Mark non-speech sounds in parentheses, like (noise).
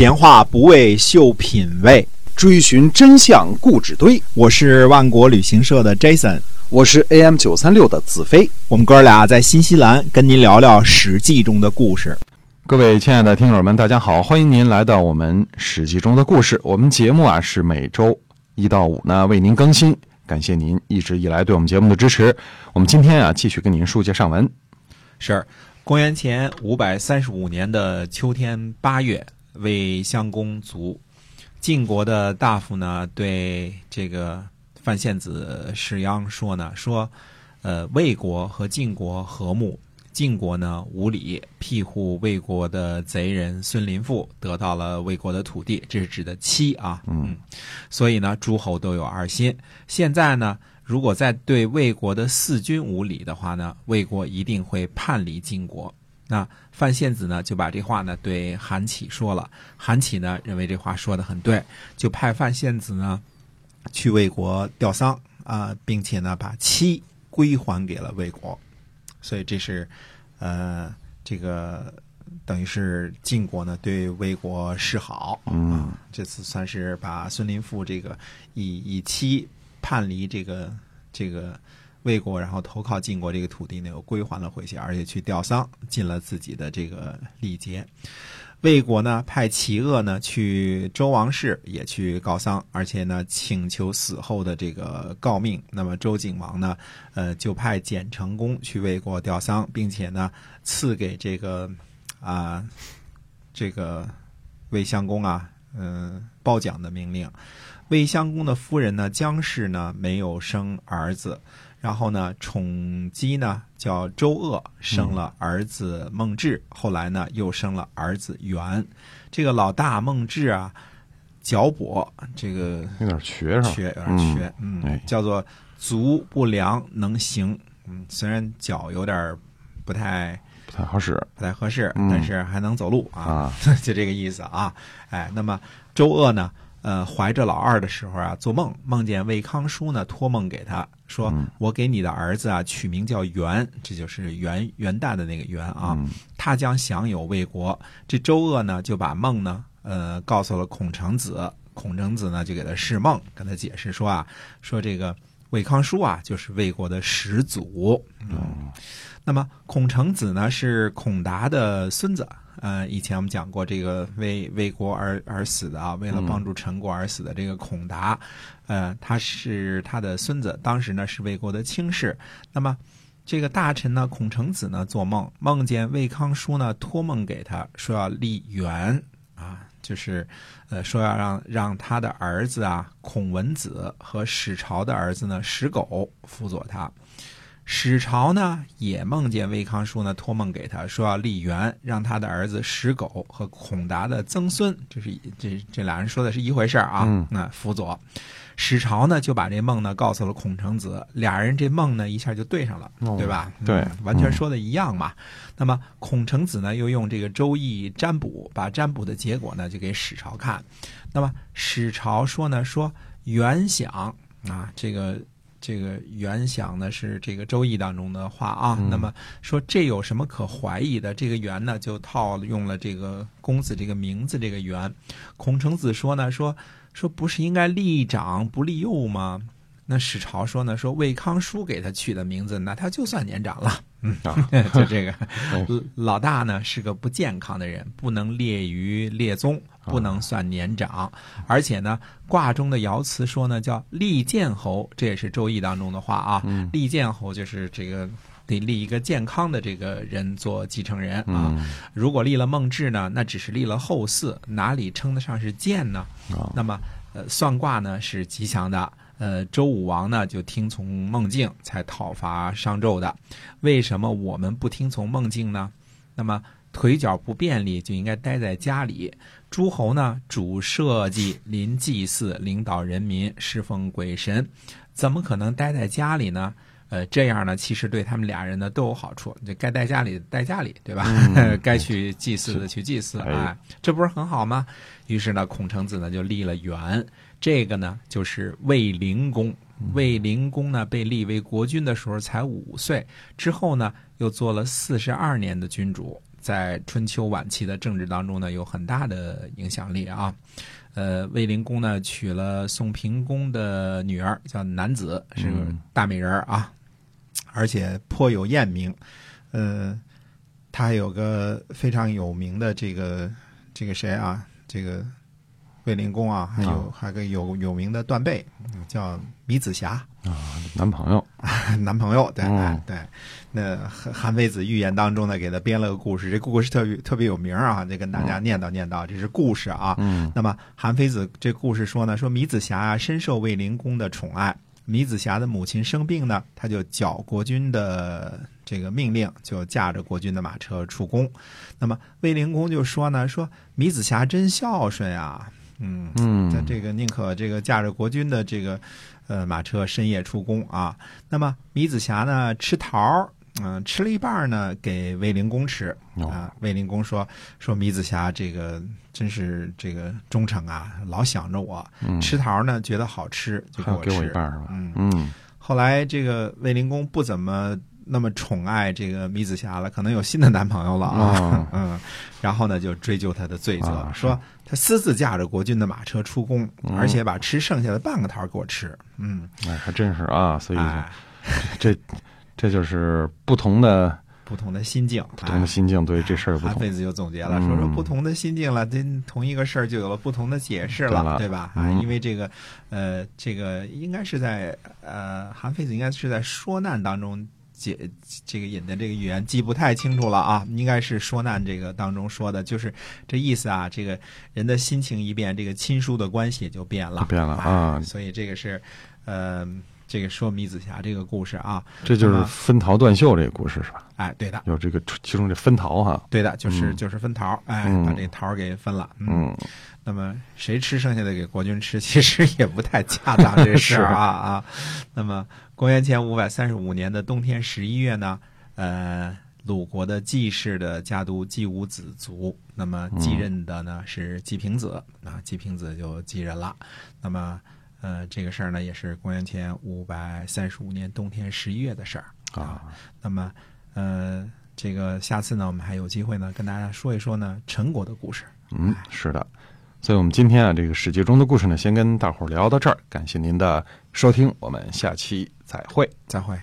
闲话不为秀品味，追寻真相固执堆。我是万国旅行社的 Jason，我是 AM 九三六的子飞。我们哥俩在新西兰跟您聊聊《史记》中的故事。各位亲爱的听友们，大家好，欢迎您来到我们《史记》中的故事。我们节目啊是每周一到五呢为您更新，感谢您一直以来对我们节目的支持。我们今天啊继续跟您书接上文。是公元前五百三十五年的秋天八月，魏襄公卒。晋国的大夫呢对这个范献子士鞅说呢，说，呃，魏国和晋国和睦。晋国呢无礼庇护魏国的贼人孙林父，得到了魏国的土地，这是指的妻啊。嗯，所以呢，诸侯都有二心。现在呢，如果再对魏国的四君无礼的话呢，魏国一定会叛离晋国。那范献子呢就把这话呢对韩起说了，韩起呢认为这话说的很对，就派范献子呢去魏国吊丧啊，并且呢把妻归还给了魏国。所以这是，呃，这个等于是晋国呢对魏国示好，嗯，这次算是把孙林父这个以以妻叛离这个这个魏国，然后投靠晋国这个土地呢又归还了回去，而且去吊丧，尽了自己的这个礼节。魏国呢派齐鄂呢去周王室也去告丧，而且呢请求死后的这个诰命。那么周景王呢，呃就派简成公去魏国吊丧，并且呢赐给这个啊这个魏襄公啊，嗯褒奖的命令。魏襄公的夫人呢姜氏呢没有生儿子。然后呢，宠姬呢叫周鄂，生了儿子孟志，后来呢又生了儿子元。这个老大孟志啊，脚跛，这个有点瘸是吧瘸，有点瘸，嗯，叫做足不良能行，嗯，虽然脚有点不太不太好使，不太合适，但是还能走路啊，(laughs) 就这个意思啊。哎，那么周鄂呢？呃，怀着老二的时候啊，做梦梦见魏康叔呢，托梦给他说：“我给你的儿子啊取名叫元，这就是元元旦的那个元啊，他将享有魏国。”这周鄂呢就把梦呢，呃，告诉了孔成子，孔成子呢就给他释梦，跟他解释说啊，说这个魏康叔啊就是魏国的始祖。嗯，那么孔成子呢是孔达的孙子。呃，以前我们讲过这个为为国而而死的啊，为了帮助陈国而死的这个孔达，呃，他是他的孙子，当时呢是魏国的卿士。那么这个大臣呢，孔成子呢做梦，梦见魏康叔呢托梦给他说要立元啊，就是呃说要让让他的儿子啊孔文子和史朝的儿子呢史狗辅佐他。史朝呢也梦见魏康叔呢托梦给他说要立元，让他的儿子史狗和孔达的曾孙，这是这这俩人说的是一回事啊。那辅佐史朝呢就把这梦呢告诉了孔成子，俩人这梦呢一下就对上了，对吧？对，完全说的一样嘛。那么孔成子呢又用这个《周易》占卜，把占卜的结果呢就给史朝看。那么史朝说呢说元想啊这个。这个原想呢是这个《周易》当中的话啊，那么说这有什么可怀疑的？这个“元”呢就套用了这个公子这个名字这个“元”。孔成子说呢说说不是应该立长不立幼吗？那史朝说呢说魏康叔给他取的名字，那他就算年长了。嗯，(laughs) 就这个老大呢是个不健康的人，不能列于列宗。不能算年长，而且呢，卦中的爻辞说呢，叫立健侯，这也是《周易》当中的话啊。立健侯就是这个得立一个健康的这个人做继承人啊。如果立了孟志呢，那只是立了后嗣，哪里称得上是健呢？那么，呃，算卦呢是吉祥的。呃，周武王呢就听从孟境，才讨伐商纣的。为什么我们不听从孟境呢？那么。腿脚不便利，就应该待在家里。诸侯呢，主社稷，临祭祀，领导人民，侍奉鬼神，怎么可能待在家里呢？呃，这样呢，其实对他们俩人呢都有好处。就该待家里待家里，对吧？(laughs) 该去祭祀的去祭祀，啊，这不是很好吗？于是呢，孔成子呢就立了元，这个呢就是卫灵公。卫灵公呢被立为国君的时候才五岁，之后呢又做了四十二年的君主。在春秋晚期的政治当中呢有很大的影响力啊。呃，卫灵公呢娶了宋平公的女儿，叫南子，是大美人儿啊，而且颇有艳名。呃，他还有个非常有名的这个这个谁啊，这个卫灵公啊，还有、啊。还有个有有名的断背，嗯叫米子瑕。男朋友，(laughs) 男朋友，对、嗯哎对，那韩韩非子寓言当中呢，给他编了个故事，这故事特别特别有名啊，得跟大家念叨念叨，这是故事啊。嗯。那么韩非子这故事说呢，说米子霞啊深受卫灵公的宠爱，米子瑕的母亲生病呢，他就缴国君的这个命令，就驾着国君的马车出宫。那么卫灵公就说呢，说米子瑕真孝顺啊，嗯，嗯他这个宁可这个驾着国君的这个呃马车深夜出宫啊。那么米子瑕呢吃桃儿，嗯、吃了一半呢给卫灵公吃哦啊。卫灵公说说米子霞这个真是这个忠诚啊，老想着我。嗯吃桃呢觉得好吃就给我我吃。一半是吧？嗯嗯后来这个卫灵公不怎么那么宠爱这个米子霞了，可能有新的男朋友了啊。哦嗯，然后呢就追究他的罪责，啊说他私自驾着国君的马车出宫，嗯而且把吃剩下的半个桃给我吃。嗯，哎，还真是啊，所以哎，这这就是不同的不同的心境，不同的心境，对这事儿不同。韩非子就总结了，嗯说说不同的心境了，这同一个事儿就有了不同的解释对了对吧？啊，嗯因为这个，呃，这个应该是在呃，韩非子应该是在说难当中解这个引的这个语言记不太清楚了啊，应该是说难这个当中说的，就是这意思啊，这个人的心情一变，这个亲疏的关系也就变了，变了啊哎所以这个是，呃，这个说米子霞这个故事啊，这就是分桃断袖这个故事是吧？哎，对的。有这个其中这分桃哈，对的，就是、嗯就是分桃儿，哎，嗯把这桃儿给分了。嗯，那么谁吃剩下的给国君吃，其实也不太恰当这事儿啊 (laughs) 啊。那么公元前五百三十五年的冬天十一月呢，呃，鲁国的季氏的家督季武子卒，那么继任的呢是季平子啊，季平子就继任了。那么呃，这个事儿呢也是公元前五百三十五年冬天十一月的事儿啊。那么呃，这个下次呢，我们还有机会呢，跟大家说一说呢陈国的故事。嗯，是的。所以我们今天啊，这个史记中的故事呢，先跟大伙儿聊到这儿。感谢您的收听，我们下期再会。再会。